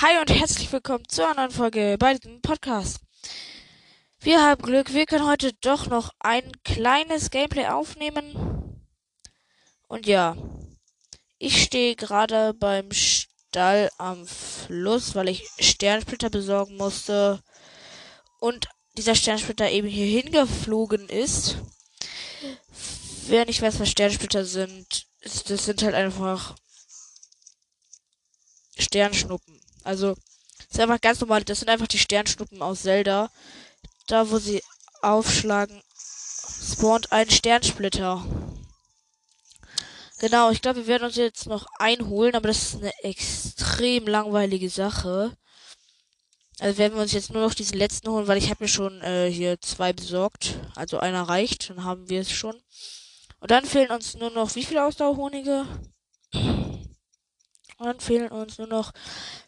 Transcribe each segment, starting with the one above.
Hi und herzlich willkommen zu einer neuen Folge bei diesem Podcast. Wir haben Glück, wir können heute doch noch ein kleines Gameplay aufnehmen. Und ja, ich stehe gerade beim Stall am Fluss, weil ich Sternsplitter besorgen musste. Und dieser Sternsplitter eben hier hingeflogen ist. Wer nicht weiß, was Sternsplitter sind, das sind halt einfach Sternschnuppen. Also, das ist einfach ganz normal. Das sind einfach die Sternschnuppen aus Zelda. Da, wo sie aufschlagen, spawnt ein Sternsplitter. Genau, ich glaube, wir werden uns jetzt noch einholen, aber das ist eine extrem langweilige Sache. Also werden wir uns jetzt nur noch diesen letzten holen, weil ich habe mir schon äh, hier zwei besorgt. Also einer reicht, dann haben wir es schon. Und dann fehlen uns nur noch wie viele Ausdauerhonige? Und dann fehlen uns nur noch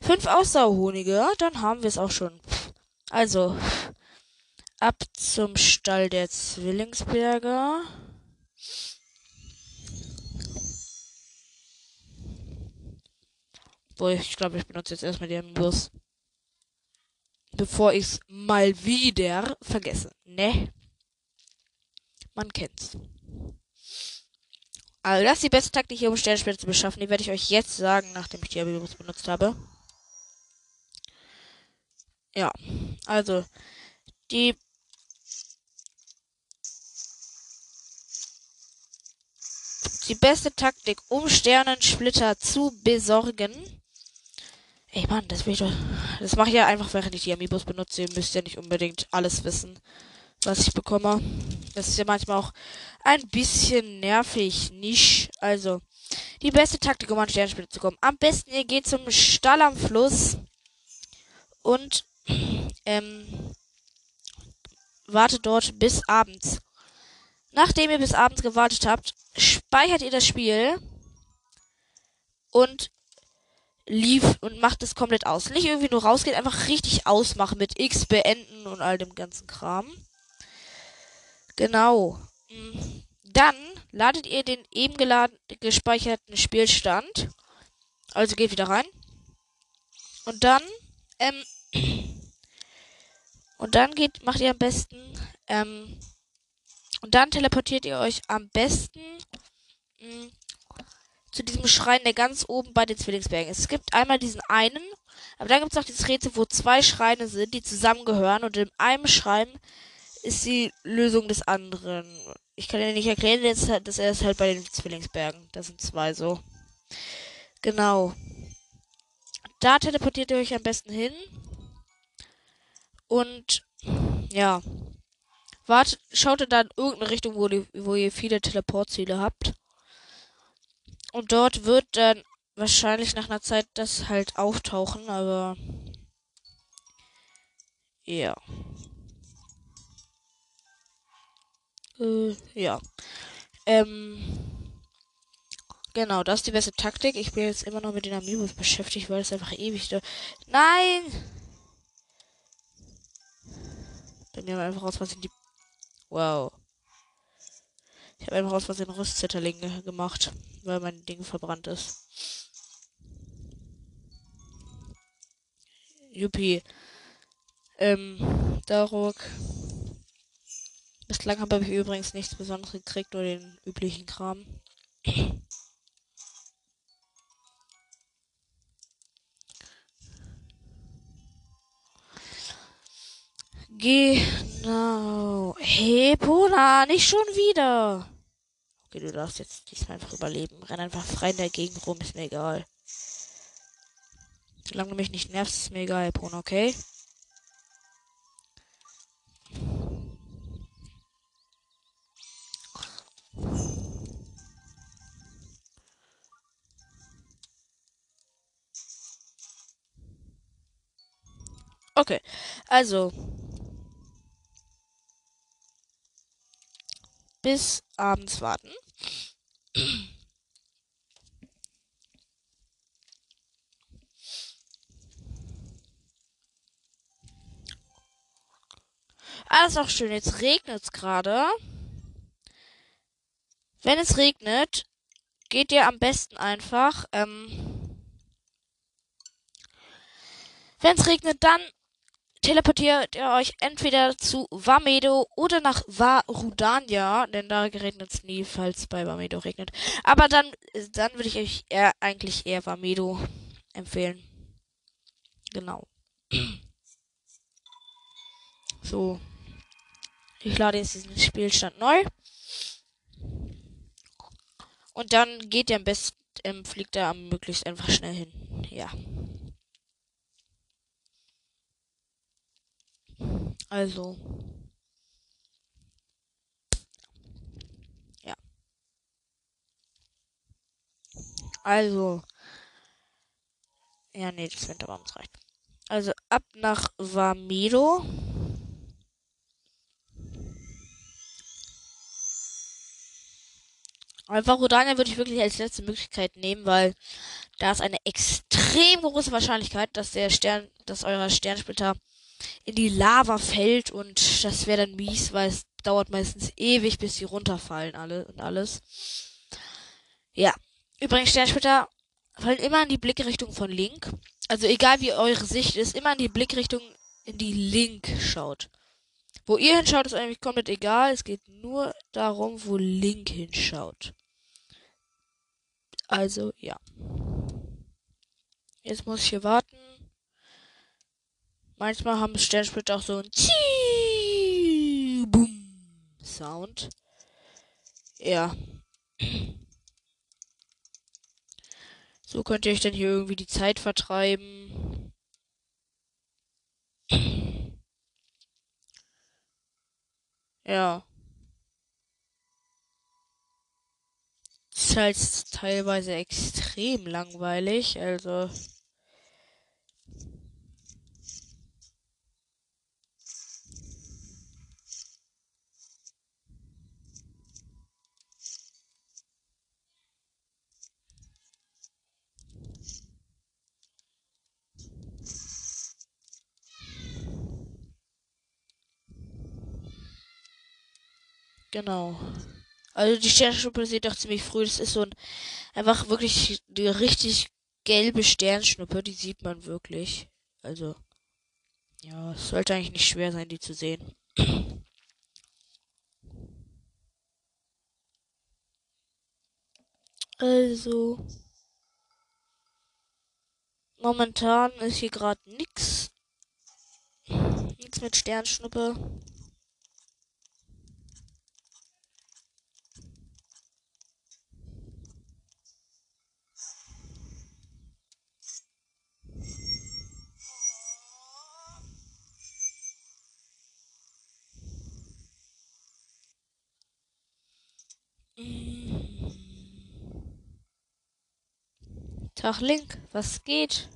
fünf Ausdauerhonige. Dann haben wir es auch schon. Also, ab zum Stall der Zwillingsberger. Boah, ich glaube, ich benutze jetzt erstmal den Bus. Bevor ich es mal wieder vergesse. Ne? Man kennt's. Also das ist die beste Taktik hier, um Sternspiele zu beschaffen. Die werde ich euch jetzt sagen, nachdem ich die Abilitys benutzt habe. Ja, also die die beste Taktik, um Sternensplitter zu besorgen. Ey Mann, das will ich doch. Das mache ich ja einfach, während ich die Amiibos benutze. Ihr müsst ja nicht unbedingt alles wissen, was ich bekomme. Das ist ja manchmal auch ein bisschen nervig, nicht? Also, die beste Taktik, um an Sternspiele zu kommen. Am besten, ihr geht zum Stall am Fluss und ähm, wartet dort bis abends. Nachdem ihr bis abends gewartet habt, speichert ihr das Spiel und lief und macht es komplett aus. Nicht irgendwie nur rausgehen, einfach richtig ausmachen mit X beenden und all dem ganzen Kram. Genau. Dann ladet ihr den eben geladen, gespeicherten Spielstand. Also geht wieder rein. Und dann, ähm, und dann geht, macht ihr am besten, ähm, und dann teleportiert ihr euch am besten mh, mm, zu diesem Schrein, der ganz oben bei den Zwillingsbergen ist. Es gibt einmal diesen einen, aber dann gibt es noch dieses Rätsel, wo zwei Schreine sind, die zusammengehören und in einem Schrein ist die Lösung des anderen. Ich kann dir nicht erklären, dass er ist halt bei den Zwillingsbergen. Das sind zwei so. Genau. Da teleportiert ihr euch am besten hin. Und ja. Wartet, schaut dann in irgendeine Richtung, wo, die, wo ihr viele Teleportziele habt. Und dort wird dann wahrscheinlich nach einer Zeit das halt auftauchen, aber ja. Äh, ja. Ähm. Genau, das ist die beste Taktik. Ich bin jetzt immer noch mit den Amiibos beschäftigt, weil es einfach ewig da. Nein! Bei mir einfach aus Versehen die. Wow. Ich habe einfach aus Versehen Rüstzitterlinge gemacht, weil mein Ding verbrannt ist. Juppie. Ähm, Daruk. Bislang habe ich übrigens nichts Besonderes gekriegt, nur den üblichen Kram. Genau. Hey, Pona, nicht schon wieder. Okay, du darfst jetzt diesmal einfach überleben. Renn einfach frei in der Gegend rum, ist mir egal. Solange du mich nicht nervst, ist mir egal, Pona, okay? Also. Bis abends warten. Alles auch schön. Jetzt regnet es gerade. Wenn es regnet, geht ihr am besten einfach ähm, Wenn es regnet, dann teleportiert ihr euch entweder zu Vamedo oder nach Varudania, denn da regnet es nie, falls bei Vamedo regnet. Aber dann, dann würde ich euch eher, eigentlich eher Vamedo empfehlen. Genau. So. Ich lade jetzt diesen Spielstand neu. Und dann geht ihr am besten, ähm, fliegt er am möglichst einfach schnell hin. Ja. Also. Ja. Also. Ja, nee, das Winterbaum reicht. Also ab nach Vamedo. Einfach Rodania würde ich wirklich als letzte Möglichkeit nehmen, weil da ist eine extrem große Wahrscheinlichkeit, dass der Stern, dass euer Sternsplitter in die Lava fällt und das wäre dann mies, weil es dauert meistens ewig, bis sie runterfallen alle und alles. Ja. Übrigens, Sternsplitter fallen immer in die Blickrichtung von Link. Also egal wie eure Sicht ist, immer in die Blickrichtung in die Link schaut. Wo ihr hinschaut, ist eigentlich komplett egal. Es geht nur darum, wo Link hinschaut. Also, ja. Jetzt muss ich hier warten. Manchmal haben Sternsplitter auch so ein Boom Sound. Ja. So könnt ihr euch dann hier irgendwie die Zeit vertreiben. Ja. Ist halt teilweise extrem langweilig, also. Genau. Also die Sternschnuppe sieht doch ziemlich früh. Das ist so ein einfach wirklich die richtig gelbe Sternschnuppe. Die sieht man wirklich. Also ja, es sollte eigentlich nicht schwer sein, die zu sehen. Also momentan ist hier gerade nix. Nix mit Sternschnuppe. Tag Link, was geht?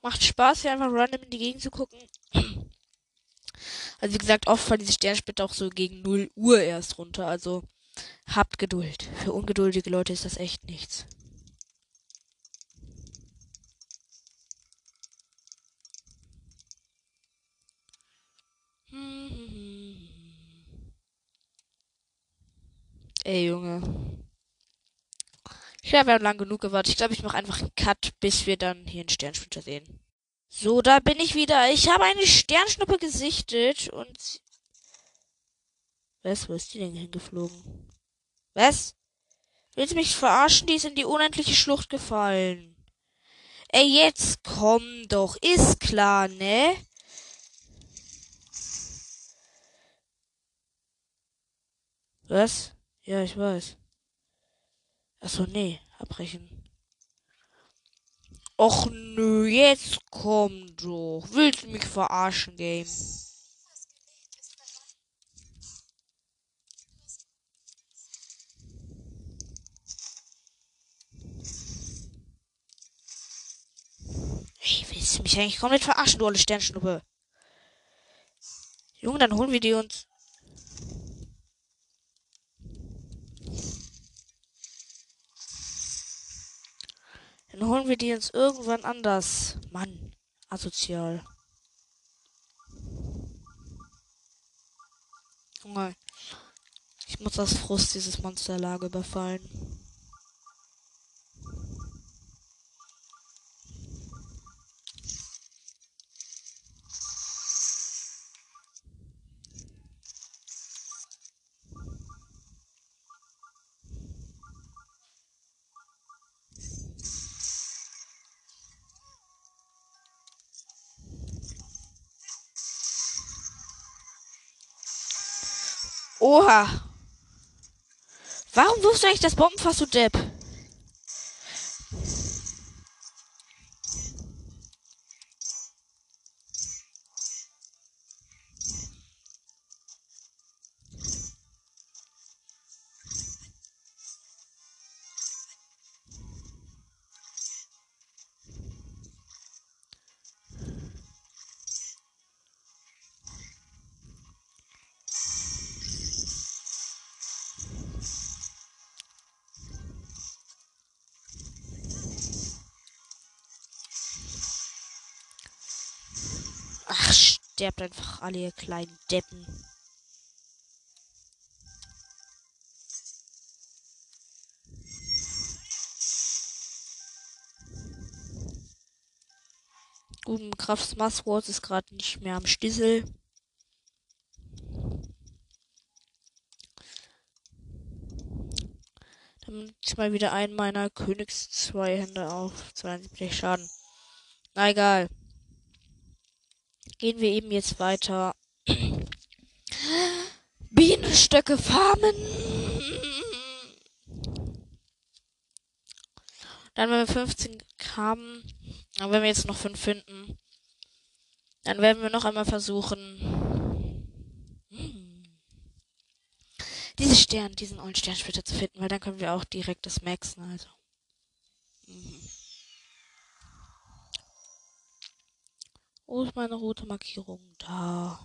Macht Spaß, hier einfach random in die Gegend zu gucken. Also wie gesagt, oft fallen diese Sternsplitter auch so gegen 0 Uhr erst runter. Also habt Geduld. Für ungeduldige Leute ist das echt nichts. Ey, Junge. Ich glaube, wir haben lang genug gewartet. Ich glaube, ich mache einfach einen Cut, bis wir dann hier einen Sternschnuppe sehen. So, da bin ich wieder. Ich habe eine Sternschnuppe gesichtet und... Was? Wo ist die denn hingeflogen? Was? Willst du mich verarschen? Die ist in die unendliche Schlucht gefallen. Ey, jetzt komm doch. Ist klar, ne? Was? Ja, ich weiß. Achso, nee, abbrechen. Och nö, jetzt komm doch. Willst du mich verarschen, Game? Hey, willst du mich eigentlich komplett verarschen, du alle Sternschnuppe? Junge, dann holen wir die uns. Dann holen wir die uns irgendwann anders. Mann, asozial. Junge. Ich Ich muss aus Frust dieses Monsterlager überfallen. Oha. Warum wirfst du eigentlich das Bombenfass, du Depp? Sterbt einfach alle, ihr kleinen Deppen. Gut, Krafts Masswort ist gerade nicht mehr am Stissel. Dann ich mal wieder einen meiner Königs zwei Hände auf 72 Schaden. Na egal gehen wir eben jetzt weiter. Bienenstöcke farmen. Dann, wenn wir 15 haben, dann werden wir jetzt noch 5 finden. Dann werden wir noch einmal versuchen. Hm, diese Stern, diesen ollen Sternsplitter zu finden, weil dann können wir auch direkt das maxen, also. Wo ist meine rote Markierung? Da.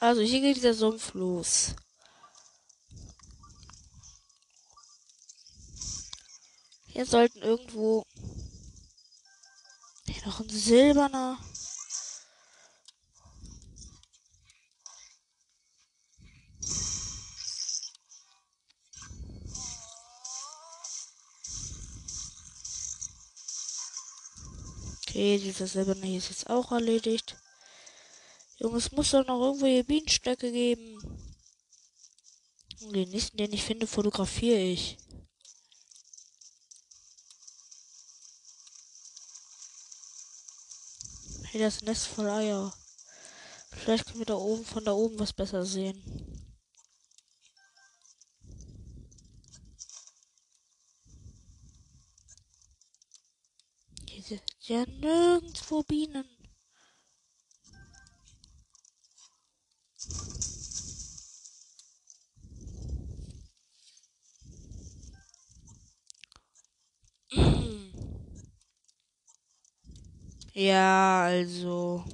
Also hier geht dieser Sumpf los. Hier sollten irgendwo hier noch ein silberner. Okay, dieser silberne hier ist jetzt auch erledigt. Junge, es muss doch noch irgendwo hier Bienenstöcke geben. Und den nächsten, den ich finde, fotografiere ich. Hey, das Nest voll Eier. Vielleicht können wir da oben von da oben was besser sehen. Hier sind ja nirgendwo Bienen. Ja, also.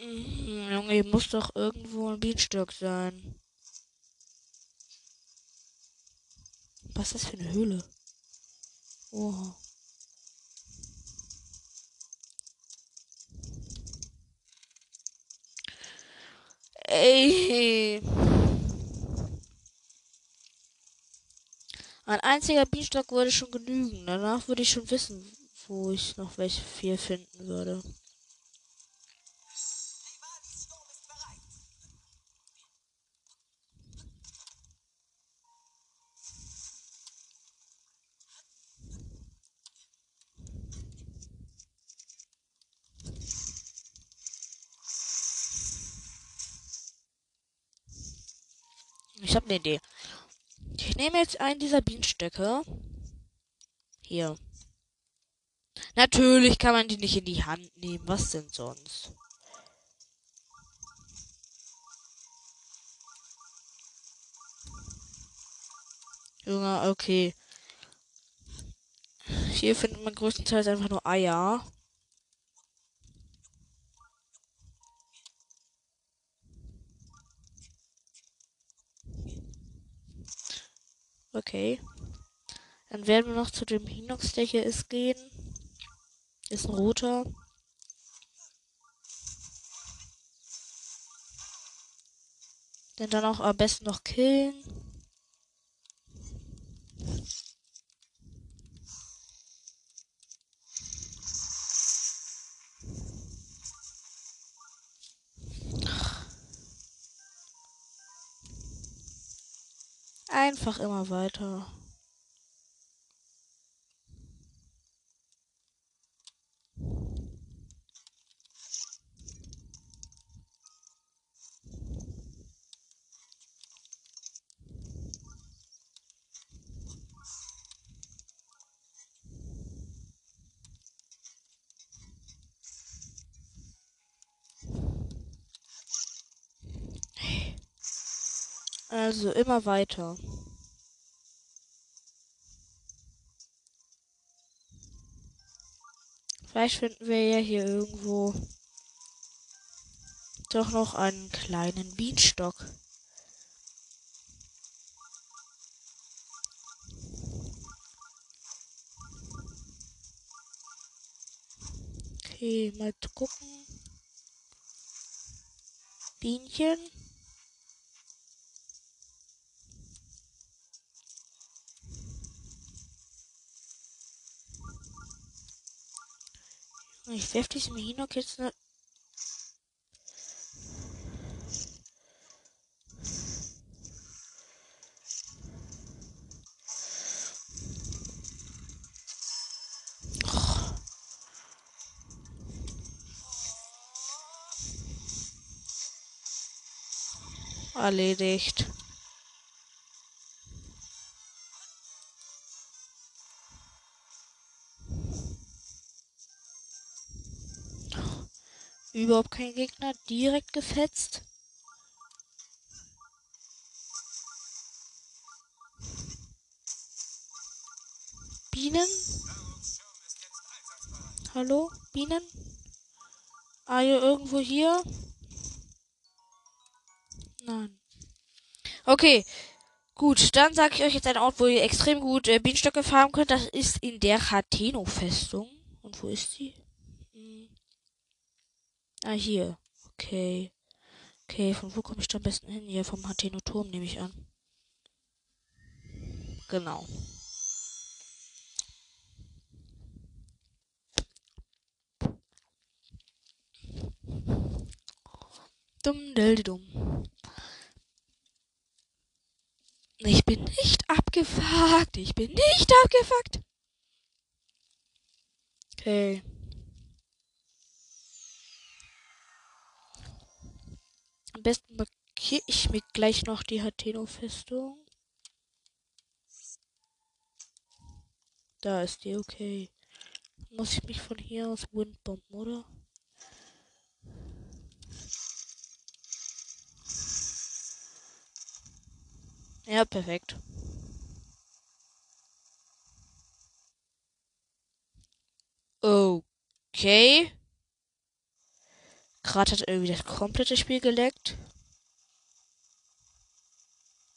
Mhm, Junge, hier muss doch irgendwo ein Bienenstock sein. Was ist das für eine Höhle? Oh. Ey. Ein einziger Bienenstock würde schon genügen. Danach würde ich schon wissen, wo ich noch welche vier finden würde. Ich habe eine Idee. Ich nehme jetzt einen dieser Bienenstöcke. Hier. Natürlich kann man die nicht in die Hand nehmen. Was denn sonst? Junge, okay. Hier findet man größtenteils einfach nur Eier. Okay. Dann werden wir noch zu dem Hinox, der hier ist, gehen. Ist ein roter. Den dann auch am besten noch killen. Einfach immer weiter. Also immer weiter. Vielleicht finden wir ja hier irgendwo doch noch einen kleinen Bienenstock. Okay, mal gucken. Bienchen. Ich werfe diesen Hinok jetzt ne Erledigt. Überhaupt kein Gegner. Direkt gefetzt. Bienen? Hallo? Bienen? Are you irgendwo hier? Nein. Okay. Gut, dann sage ich euch jetzt einen Ort, wo ihr extrem gut äh, Bienenstöcke farmen könnt. Das ist in der Hateno-Festung. Und wo ist die? Ah, hier. Okay. Okay, von wo komme ich da am besten hin? Hier vom Hateno-Turm nehme ich an. Genau. Dumm, del, dumm. Ich bin nicht abgefuckt. Ich bin nicht abgefuckt. Okay. Am besten markiere ich mir gleich noch die Hateno-Festung. Da ist die, okay. Muss ich mich von hier aus windbomben, oder? Ja, perfekt. Okay. Gerade hat irgendwie das komplette Spiel geleckt.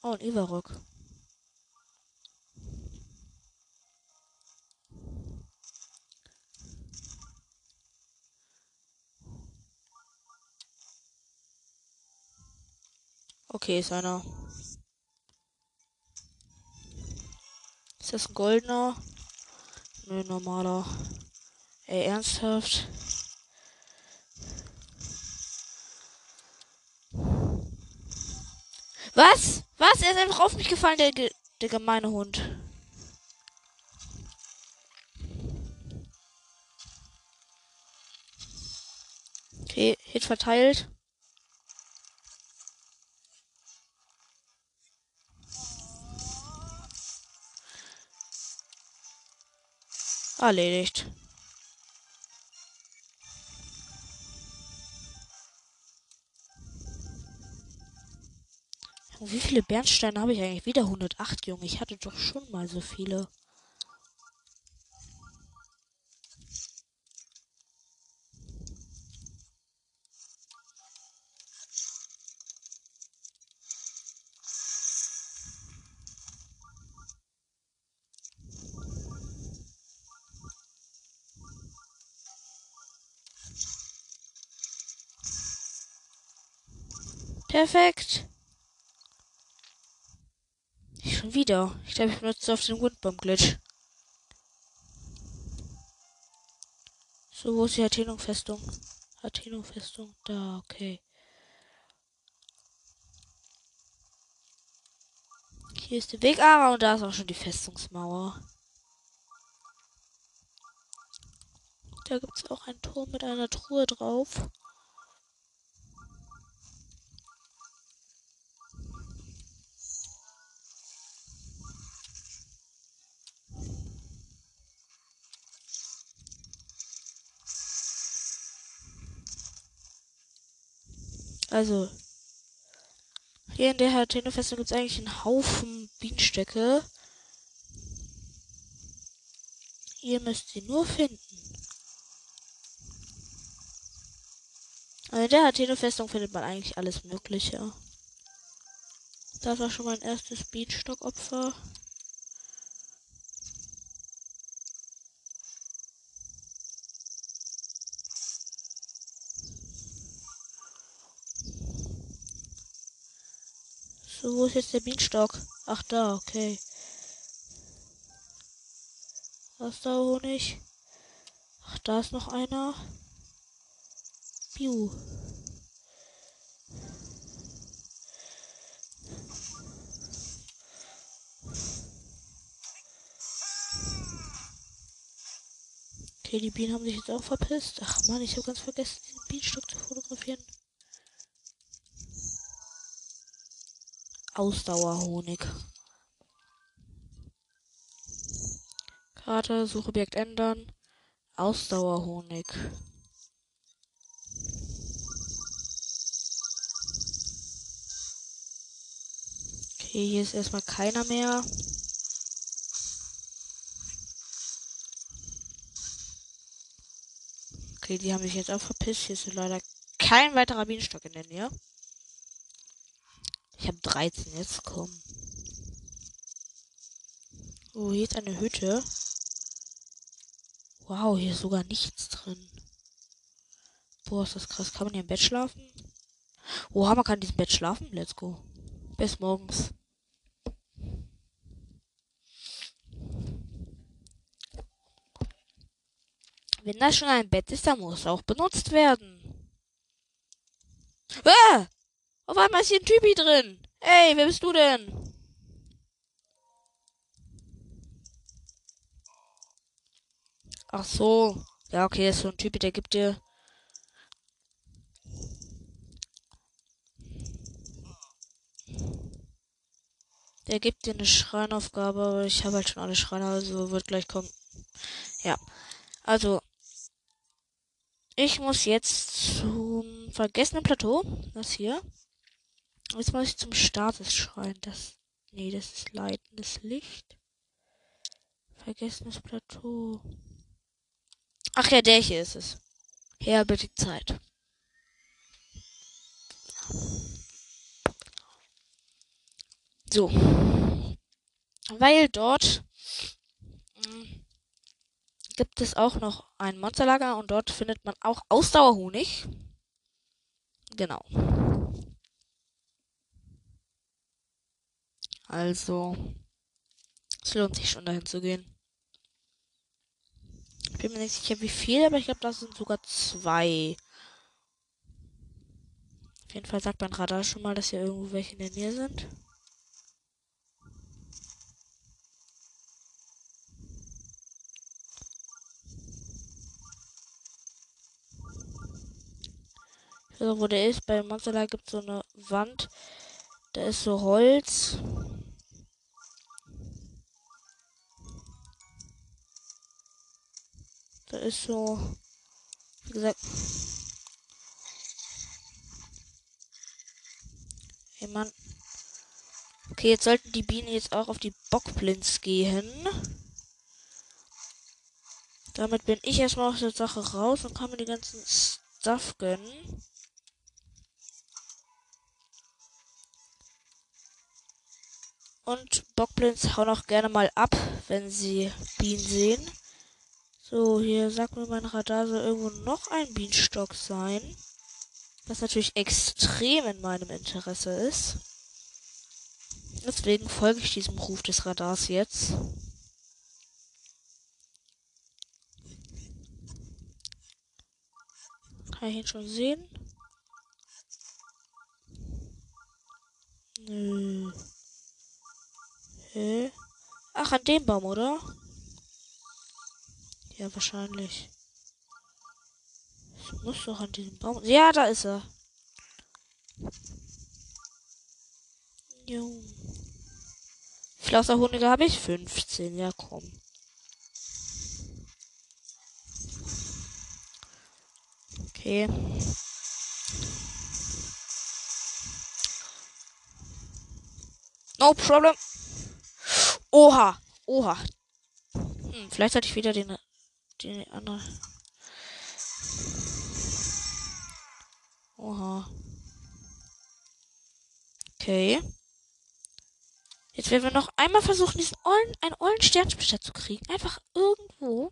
Oh, ein Ivarok. Okay, ist einer. Ist das ein goldener? Nö, normaler. Ey, ernsthaft? Was? Was? Er ist einfach auf mich gefallen, der, der gemeine Hund. Okay, Hit verteilt. Erledigt. Wie viele Bernsteine habe ich eigentlich? Wieder 108, Junge. Ich hatte doch schon mal so viele. Perfekt. Ich schon wieder. Ich glaube, ich benutze auf den Windbomb-Glitch. So, wo ist die Athenung-Festung? Athenung-Festung, da, okay. Hier ist der Weg, ah, und da ist auch schon die Festungsmauer. Da gibt es auch einen Turm mit einer Truhe drauf. Also, hier in der Hateno-Festung gibt es eigentlich einen Haufen Bienenstöcke. Ihr müsst sie nur finden. Also in der Hateno-Festung findet man eigentlich alles Mögliche. Das war schon mein erstes Bienenstockopfer. So, wo ist jetzt der Bienenstock? Ach, da, okay. Was da Honig? Ach, da ist noch einer. Piu. Okay, die Bienen haben sich jetzt auch verpisst. Ach man, ich habe ganz vergessen, den Bienenstock zu fotografieren. Ausdauerhonig. Karte, Suchobjekt ändern. Ausdauerhonig. Okay, hier ist erstmal keiner mehr. Okay, die haben sich jetzt auch verpisst. Hier ist leider kein weiterer Bienenstock in der Nähe. Ich habe 13 jetzt kommen. Oh, hier ist eine Hütte. Wow, hier ist sogar nichts drin. Boah, ist das krass. Kann man hier im Bett schlafen? Oha, man kann in diesem Bett schlafen. Let's go. Bis morgens. Wenn das schon ein Bett ist, dann muss es auch benutzt werden. Ah! Auf einmal ist hier ein Typi drin. Ey, wer bist du denn? Ach so. Ja, okay, ist so ein Typ, der gibt dir. Der gibt dir eine Schreinaufgabe, aber ich habe halt schon alle Schreine, also wird gleich kommen. Ja. Also. Ich muss jetzt zum vergessenen Plateau. Das hier. Jetzt muss ich zum Statusschrein. Das. Nee, das ist leitendes Licht. Vergessenes Plateau. Ach ja, der hier ist es. Her bitte die Zeit. So. Weil dort mh, hm, gibt es auch noch ein Monsterlager und dort findet man auch Ausdauerhonig. Genau. Also, es lohnt sich schon dahin zu gehen. Ich bin mir nicht sicher, wie viel, aber ich glaube, das sind sogar zwei. Auf jeden Fall sagt mein Radar schon mal, dass hier irgendwo welche in der Nähe sind. Ich auch, wo der ist. Bei Monsterlag gibt es so eine Wand. Da ist so Holz. Da ist so, wie gesagt, hey Mann, Okay, jetzt sollten die Bienen jetzt auch auf die Bockblins gehen. Damit bin ich erstmal aus der Sache raus und kann mir die ganzen Stuff gönnen. Und Bockblins hauen auch gerne mal ab, wenn sie Bienen sehen. So, hier sagt mir mein Radar soll irgendwo noch ein Bienenstock sein. Was natürlich extrem in meinem Interesse ist. Deswegen folge ich diesem Ruf des Radars jetzt. Kann ich ihn schon sehen? Nö. Hä? Ach, an dem Baum, oder? Ja, wahrscheinlich. Ich muss doch an diesem Baum. Ja, da ist er. Jo. Flauserhunde habe ich 15. Ja, komm. Okay. No problem. Oha. Oha. Hm, vielleicht hatte ich wieder den, den anderen. Oha. Okay. Jetzt werden wir noch einmal versuchen, diesen ollen, einen ollen Sternsplitter zu kriegen. Einfach irgendwo.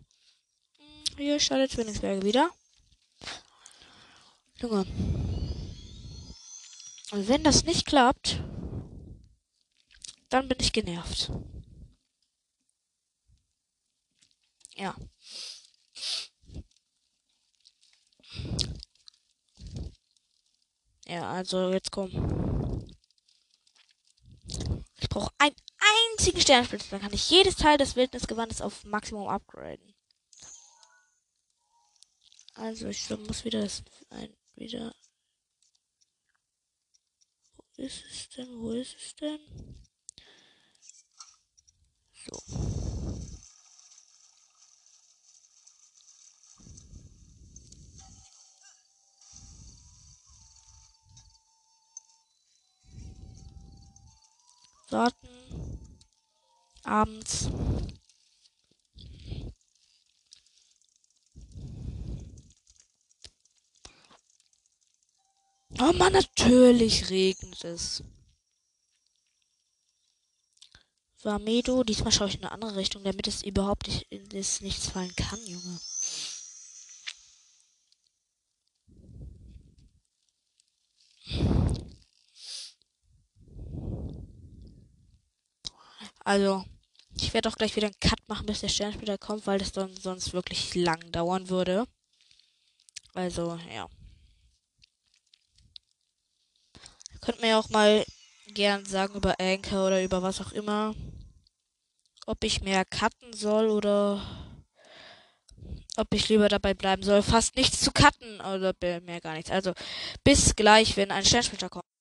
Hier startet Zwillingsberge wieder. Junge. Und wenn das nicht klappt, dann bin ich genervt. Ja. Ja, also jetzt komm. Ich brauche einen einzigen Sternspitz, dann kann ich jedes Teil des Wildnisgewandes auf Maximum upgraden. Also ich muss wieder das ein, wieder. Wo ist es denn? Wo ist es denn? So. Warten. Abends. Oh man, natürlich regnet es. Vamedo, diesmal schaue ich in eine andere Richtung, damit es überhaupt nicht, in das nichts fallen kann, Junge. Also, ich werde auch gleich wieder einen Cut machen, bis der Sternspieler kommt, weil das dann sonst wirklich lang dauern würde. Also, ja. Könnt mir auch mal gern sagen über Anchor oder über was auch immer, ob ich mehr cutten soll oder ob ich lieber dabei bleiben soll, fast nichts zu cutten oder mehr gar nichts. Also bis gleich, wenn ein Sternsplitter kommt.